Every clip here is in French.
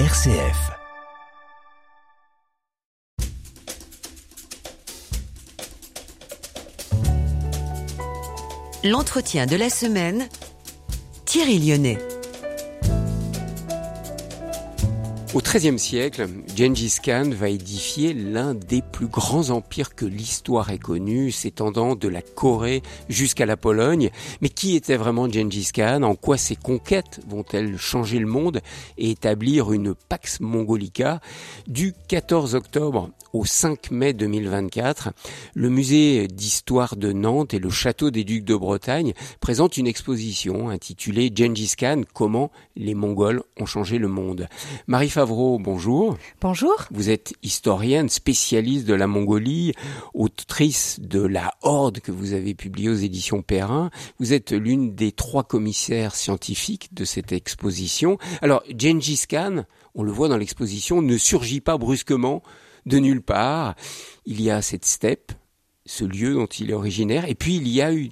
RCF. L'entretien de la semaine, Thierry Lyonnais. Au XIIIe siècle, Gengis Khan va édifier l'un des plus grands empires que l'histoire ait connu, s'étendant de la Corée jusqu'à la Pologne. Mais qui était vraiment Gengis Khan? En quoi ses conquêtes vont-elles changer le monde et établir une Pax Mongolica? Du 14 octobre au 5 mai 2024, le musée d'histoire de Nantes et le château des Ducs de Bretagne présentent une exposition intitulée Gengis Khan, comment les Mongols ont changé le monde. Favreau, bonjour. Bonjour. Vous êtes historienne, spécialiste de la Mongolie, autrice de La Horde que vous avez publiée aux éditions Perrin. Vous êtes l'une des trois commissaires scientifiques de cette exposition. Alors, Gengis Khan, on le voit dans l'exposition, ne surgit pas brusquement de nulle part. Il y a cette steppe, ce lieu dont il est originaire, et puis il y a eu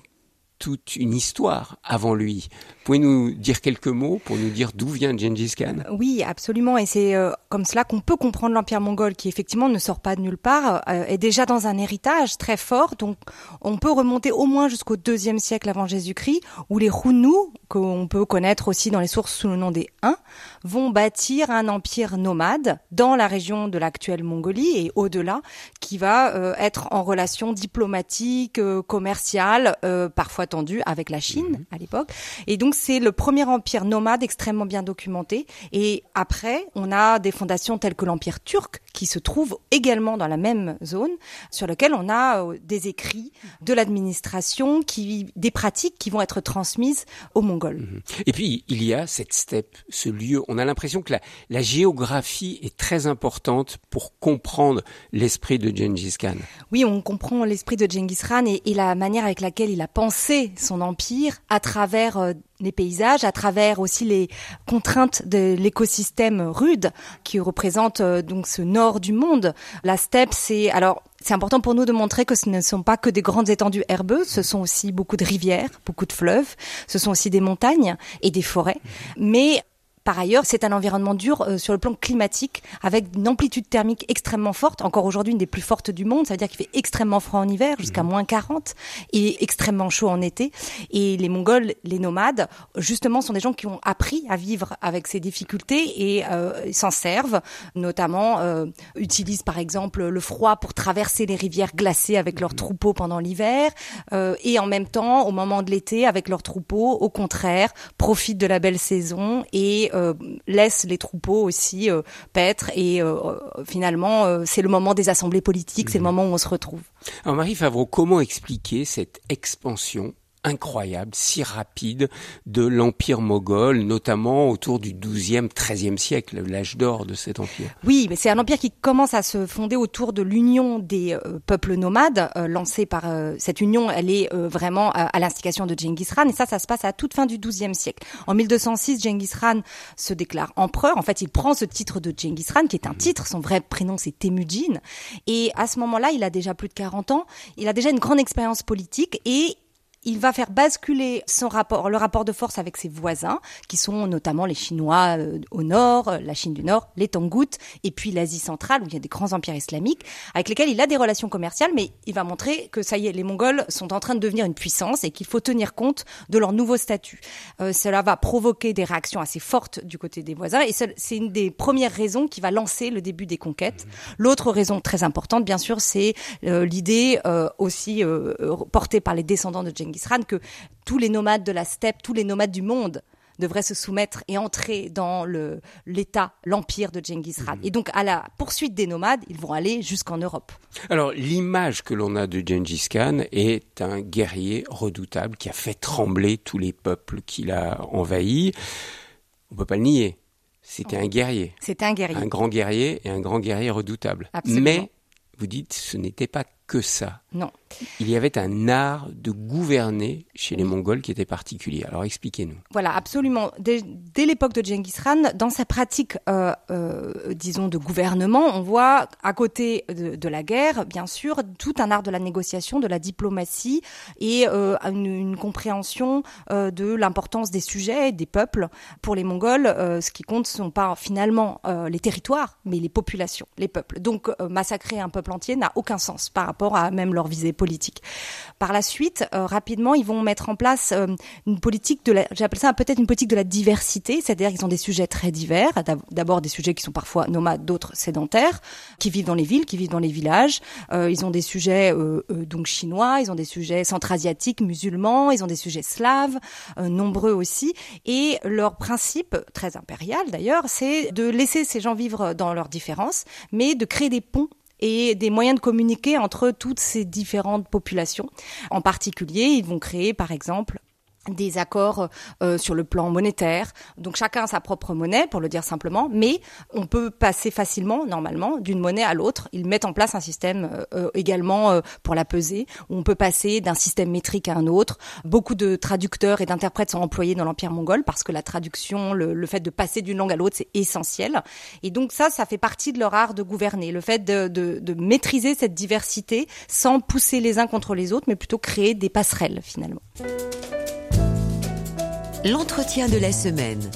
toute une histoire avant lui. Pouvez nous dire quelques mots pour nous dire d'où vient Gengis Khan? Oui, absolument. Et c'est euh, comme cela qu'on peut comprendre l'Empire mongol, qui effectivement ne sort pas de nulle part, euh, est déjà dans un héritage très fort. Donc, on peut remonter au moins jusqu'au deuxième siècle avant Jésus-Christ, où les Hunnu, qu'on peut connaître aussi dans les sources sous le nom des Huns, vont bâtir un empire nomade dans la région de l'actuelle Mongolie et au-delà, qui va euh, être en relation diplomatique, commerciale, parfois tendue avec la Chine mhm. à l'époque. Et donc, c'est le premier empire nomade extrêmement bien documenté. Et après, on a des fondations telles que l'empire turc, qui se trouve également dans la même zone, sur lequel on a euh, des écrits de l'administration, qui, des pratiques qui vont être transmises aux Mongols. Mhm. Et puis, il y a cette steppe, ce lieu. On a l'impression que la, la géographie est très importante pour comprendre l'esprit de Gengis Khan. Oui, on comprend l'esprit de Gengis Khan et, et, la manière avec laquelle il a pensé son empire à travers euh, les paysages, à travers aussi les contraintes de l'écosystème rude qui représente euh, donc ce nord du monde. La steppe, c'est alors c'est important pour nous de montrer que ce ne sont pas que des grandes étendues herbeuses, ce sont aussi beaucoup de rivières, beaucoup de fleuves, ce sont aussi des montagnes et des forêts. Mais par ailleurs, c'est un environnement dur euh, sur le plan climatique, avec une amplitude thermique extrêmement forte, encore aujourd'hui une des plus fortes du monde, ça veut dire qu'il fait extrêmement froid en hiver, jusqu'à mhm. moins 40, et extrêmement chaud en été. Et les Mongols, les nomades, justement, sont des gens qui ont appris à vivre avec ces difficultés et euh, s'en servent, notamment euh, utilisent par exemple le froid pour traverser les rivières glacées avec leurs mhm. troupeaux pendant l'hiver, euh, et en même temps, au moment de l'été, avec leurs troupeaux, au contraire, profitent de la belle saison et euh, laisse les troupeaux aussi euh, paître et euh, finalement c'est le moment des assemblées politiques, c'est le mhm. moment où on se retrouve. Alors Marie Favreau, comment expliquer cette expansion incroyable, si rapide de l'empire moghol, notamment autour du 12e, 13e siècle, l'âge d'or de cet empire. Oui, mais c'est un empire qui commence à se fonder autour de l'union des euh, peuples nomades, euh, lancée par euh, cette union, elle est vraiment à, l'instigation de Genghis Khan, et ça, ça se passe à toute fin du 12e siècle. En 1206, Genghis Khan se déclare empereur. En fait, il prend ce titre de Genghis Khan, qui est un titre. Son vrai prénom, c'est Temujin. Et à ce moment-là, il a déjà plus de 40 ans. Il a déjà une grande expérience politique et il va faire basculer son rapport, le rapport de force avec ses voisins, qui sont notamment les Chinois euh, au nord, euh, la Chine du Nord, les Tangout, et puis l'Asie centrale, où il y a des grands empires islamiques, avec lesquels il a des relations commerciales, mais il va montrer que ça y est, les Mongols sont en train de devenir une puissance et qu'il faut tenir compte de leur nouveau statut. Euh, cela va provoquer des réactions assez fortes du côté des voisins, et c'est une des premières raisons qui va lancer le début des conquêtes. L'autre raison très importante, bien sûr, c'est l'idée aussi portée par les descendants de Genghis que tous les nomades de la steppe, tous les nomades du monde devraient se soumettre et entrer dans l'État, l'empire de Genghis Khan. Mhm. Et donc, à la poursuite des nomades, ils vont aller jusqu'en Europe. Alors, l'image que l'on a de Genghis Khan est un guerrier redoutable qui a fait trembler tous les peuples qu'il a envahis. On peut pas le nier. C'était un guerrier. C'était un guerrier. Un grand guerrier et un grand guerrier redoutable. Absolument. Mais, vous dites, ce n'était pas que ça. Non. Il y avait un art de gouverner chez les Mongols qui était particulier. Alors expliquez-nous. Voilà, absolument. Dès, dès l'époque de Genghis Khan, dans sa pratique, euh, euh, disons, de gouvernement, on voit à côté de, de, la guerre, bien sûr, tout un art de la négociation, de la diplomatie et euh, une, une, compréhension de l'importance des sujets, des peuples. Pour les Mongols, ce qui compte, ce sont pas finalement les territoires, mais les populations, les peuples. Donc, massacrer un peuple entier n'a aucun sens par rapport à même leur visée politique. Par la suite, euh, rapidement, ils vont mettre en place euh, une politique de la, j'appelle ça peut-être une politique de la diversité, c'est-à-dire qu'ils ont des sujets très divers. D'abord des sujets qui sont parfois nomades, d'autres sédentaires, qui vivent dans les villes, qui vivent dans les villages. Euh, ils ont des sujets donc chinois, ils ont des sujets centra-asiatiques, musulmans, ils ont des sujets slaves, nombreux aussi. Et leur principe, très impérial d'ailleurs, c'est de laisser ces gens vivre dans leurs différences, mais de créer des ponts et des moyens de communiquer entre toutes ces différentes populations. En particulier, ils vont créer, par exemple, des accords euh, sur le plan monétaire. Donc chacun a sa propre monnaie, pour le dire simplement, mais on peut passer facilement, normalement, d'une monnaie à l'autre. Ils mettent en place un système euh, également euh, pour la peser, où on peut passer d'un système métrique à un autre. Beaucoup de traducteurs et d'interprètes sont employés dans l'Empire mongol parce que la traduction, le, le fait de passer d'une langue à l'autre, c'est essentiel. Et donc ça, ça fait partie de leur art de gouverner, le fait de, de, de maîtriser cette diversité sans pousser les uns contre les autres, mais plutôt créer des passerelles finalement. L'entretien de la semaine.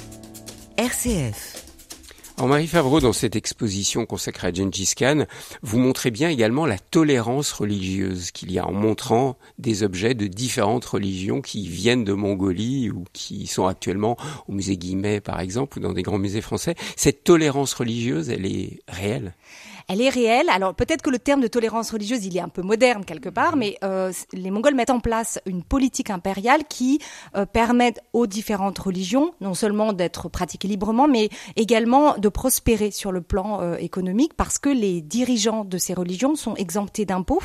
RCF. En Marie Favreau, dans cette exposition consacrée à Gengis Khan, vous montrez bien également la tolérance religieuse qu'il y a en montrant des objets de différentes religions qui viennent de Mongolie ou qui sont actuellement au musée Guimet, par exemple, ou dans des grands musées français. Cette tolérance religieuse, elle est réelle? Elle est réelle. Alors peut-être que le terme de tolérance religieuse, il est un peu moderne quelque part, mhm. mais euh, les Mongols mettent en place une politique impériale qui euh, permet aux différentes religions non seulement d'être pratiquées librement, mais également de prospérer sur le plan euh, économique parce que les dirigeants de ces religions sont exemptés d'impôts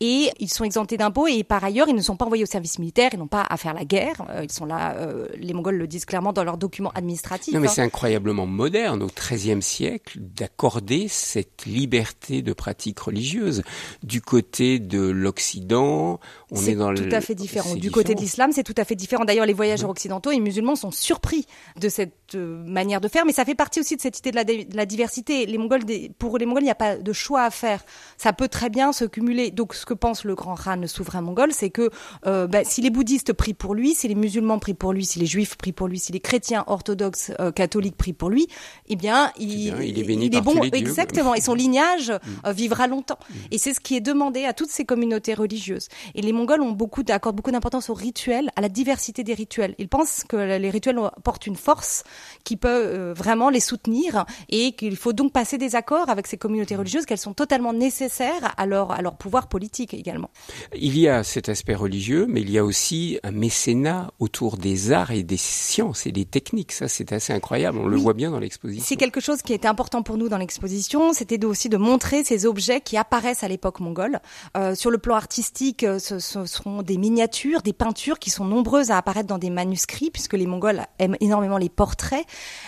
et ils sont exemptés d'impôts et par ailleurs ils ne sont pas envoyés au service militaire, ils n'ont pas à faire la guerre. Euh, ils sont là, euh, les Mongols le disent clairement dans leurs documents administratifs. Non mais hein. c'est incroyablement moderne au XIIIe siècle d'accorder cette liberté de pratique religieuse. Du côté de l'Occident, on est, est dans tout le... à fait différent. Du différent. côté de l'islam, c'est tout à fait différent. D'ailleurs, les voyageurs occidentaux et musulmans sont surpris de cette euh, manière de faire, mais ça fait partie aussi de cette idée de la, de la diversité. Les Mongols, pour les Mongols, il n'y a pas de choix à faire. Ça peut très bien se cumuler. Donc, ce que pense le grand Khan, le souverain mongol, c'est que euh, bah, si les bouddhistes prient pour lui, si les musulmans prient pour lui, si les juifs prient pour lui, si les chrétiens orthodoxes euh, catholiques prient pour lui, eh bien, il, eh bien, il est béni il par est bon, tous les dieux. exactement. Et son lignage mm. vivra longtemps. Mm. Et c'est ce qui est demandé à toutes ces communautés religieuses. Et les Mongols ont beaucoup accordent beaucoup d'importance aux rituels, à la diversité des rituels. Ils pensent que les rituels portent une force qui peut euh, vraiment les soutenir et qu'il faut donc passer des accords avec ces communautés religieuses qu'elles sont totalement nécessaires à leur à leur pouvoir politique également. Il y a cet aspect religieux, mais il y a aussi un mécénat autour des arts et des sciences et des techniques. Ça, c'est assez incroyable. On oui. le voit bien dans l'exposition. C'est quelque chose qui était important pour nous dans l'exposition. C'était aussi de montrer ces objets qui apparaissent à l'époque mongole. Euh, sur le plan artistique, ce, ce seront des miniatures, des peintures qui sont nombreuses à apparaître dans des manuscrits, puisque les Mongols aiment énormément les portraits.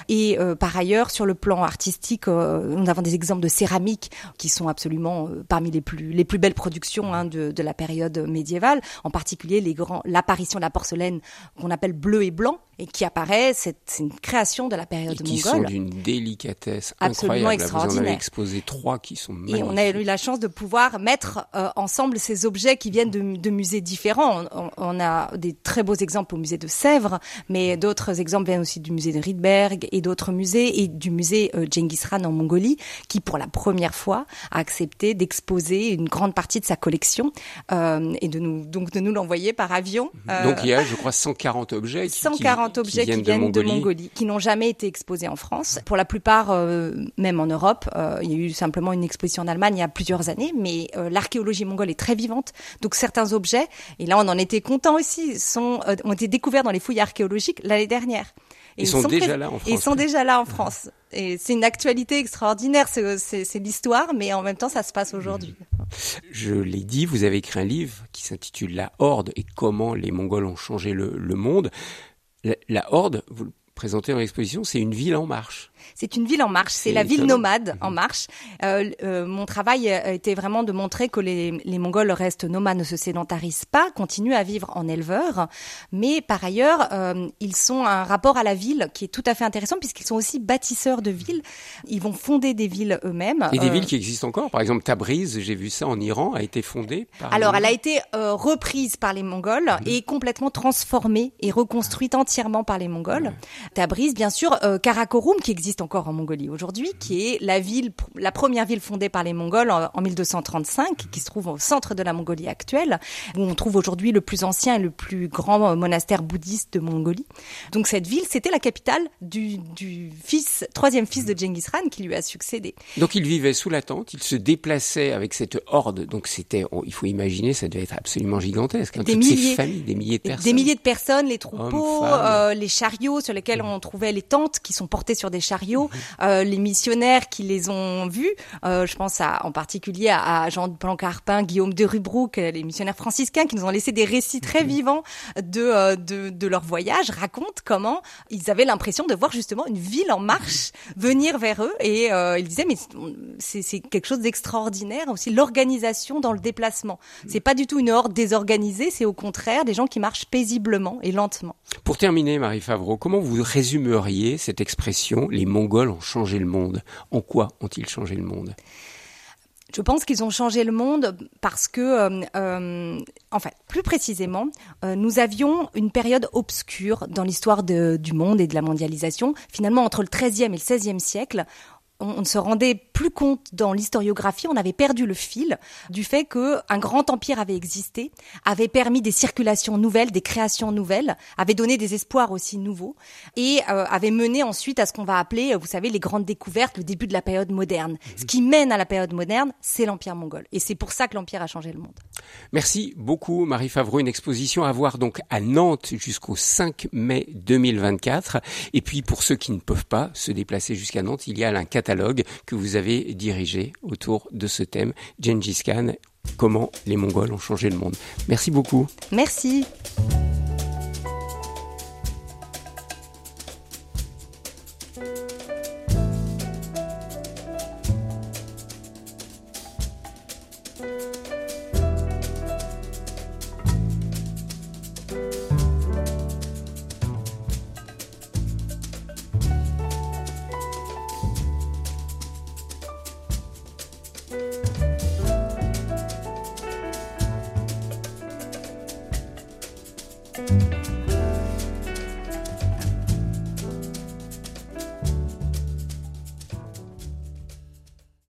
Et euh, par ailleurs, sur le plan artistique, euh, nous avons des exemples de céramique qui sont absolument euh, parmi les plus les plus belles productions hein, de, de, la période médiévale. En particulier, les grands l'apparition de la porcelaine qu'on appelle bleu et blanc et qui apparaît, c'est une création de la période et qui mongole. sont d'une délicatesse Absolument incroyable. extraordinaire. Vous en avez exposé trois qui sont magnifiques. Et on a eu la chance de pouvoir mettre euh, ensemble ces objets qui viennent de, de musées différents. On, on, a des très beaux exemples au musée de Sèvres, mais d'autres exemples viennent aussi du musée de Riedberg et d'autres musées et du musée euh, Genghis Khan en Mongolie, qui pour la première fois a accepté d'exposer une grande partie de sa collection euh, et de nous donc de nous l'envoyer par avion. Euh, donc il y a, je crois, 140 objets. Qui, 140 qui, objets qui viennent, qui viennent de, de, Mongolie. qui n'ont jamais été exposés en France. Pour la plupart, euh, même en Europe, euh, il y a eu simplement une exposition en Allemagne il y a plusieurs années, mais euh, l'archéologie mongole est très vivante. Donc certains objets, et là on en était content aussi, sont, euh, ont été découverts dans les fouilles archéologiques l'année dernière. Et ils, sont, sont déjà là en France. Ils sont déjà là en France. Et c'est une actualité extraordinaire, c'est l'histoire, mais en même temps, ça se passe aujourd'hui. Je l'ai dit, vous avez écrit un livre qui s'intitule La Horde et comment les Mongols ont changé le, le monde. La, la Horde, vous le présentée dans l'exposition, c'est une ville en marche. C'est une ville en marche, c'est la ville nomade en mhm. marche. Euh, euh, mon travail était vraiment de montrer que les, les, Mongols restent nomades, ne se sédentarisent pas, continuent à vivre en éleveurs, mais par ailleurs, euh, ils sont un rapport à la ville qui est tout à fait intéressant puisqu'ils sont aussi bâtisseurs de villes. Ils vont fonder des villes eux-mêmes. Et des villes qui existent encore, par exemple Tabriz, j'ai vu ça en Iran, a été fondée par... Alors, elle a été reprise par les Mongols mhm. et complètement transformée et reconstruite entièrement par les Mongols. Tabriz, bien sûr, Karakorum qui existe encore en Mongolie aujourd'hui, qui est la ville, la première ville fondée par les Mongols en, 1235, qui se trouve au centre de la Mongolie actuelle, où on trouve aujourd'hui le plus ancien et le plus grand monastère bouddhiste de Mongolie. Donc cette ville, c'était la capitale du, du fils, troisième fils de Genghis Khan qui lui a succédé. Donc il vivait sous la tente, il se déplaçait avec cette horde. Donc c'était, il faut imaginer, ça devait être absolument gigantesque. Hein, des milliers, familles, des milliers de personnes. Des milliers de personnes, les troupeaux, euh, les chariots sur lesquels on trouvait les tentes qui sont portées sur des chariots euh, les missionnaires qui les ont vus, euh, je pense à, en particulier à, Jean de Plancarpin, Guillaume de Rubrouck, les missionnaires franciscains qui nous ont laissé des récits très vivants de, euh, de, de leur voyage, racontent comment ils avaient l'impression de voir justement une ville en marche venir vers eux. Et ils disaient mais c'est quelque chose d'extraordinaire aussi l'organisation dans le déplacement. C'est pas du tout une horde désorganisée, c'est au contraire des gens qui marchent paisiblement et lentement. Pour terminer, Marie Favreau, comment vous résumeriez cette expression les Mongols ont changé le monde. En quoi ont-ils changé le monde? Je pense qu'ils ont changé le monde parce que, euh, euh en fait, plus précisément, euh, nous avions une période obscure dans l'histoire du monde et de la mondialisation. Finalement, entre le XIIIe et le XVIe siècle, on ne se rendait plus compte dans l'historiographie, on avait perdu le fil du fait que un grand empire avait existé, avait permis des circulations nouvelles, des créations nouvelles, avait donné des espoirs aussi nouveaux et euh, avait mené ensuite à ce qu'on va appeler, vous savez, les grandes découvertes, le début de la période moderne. Ce qui mène à la période moderne, c'est l'empire mongol et c'est pour ça que l'empire a changé le monde. Merci beaucoup Marie Favreau, une exposition à voir donc à Nantes jusqu'au 5 mai 2024 et puis pour ceux qui ne peuvent pas se déplacer jusqu'à Nantes, il y a un catalogue que vous avez dirigé autour de ce thème, Gengis Khan, comment les Mongols ont changé le monde. Merci beaucoup. Merci.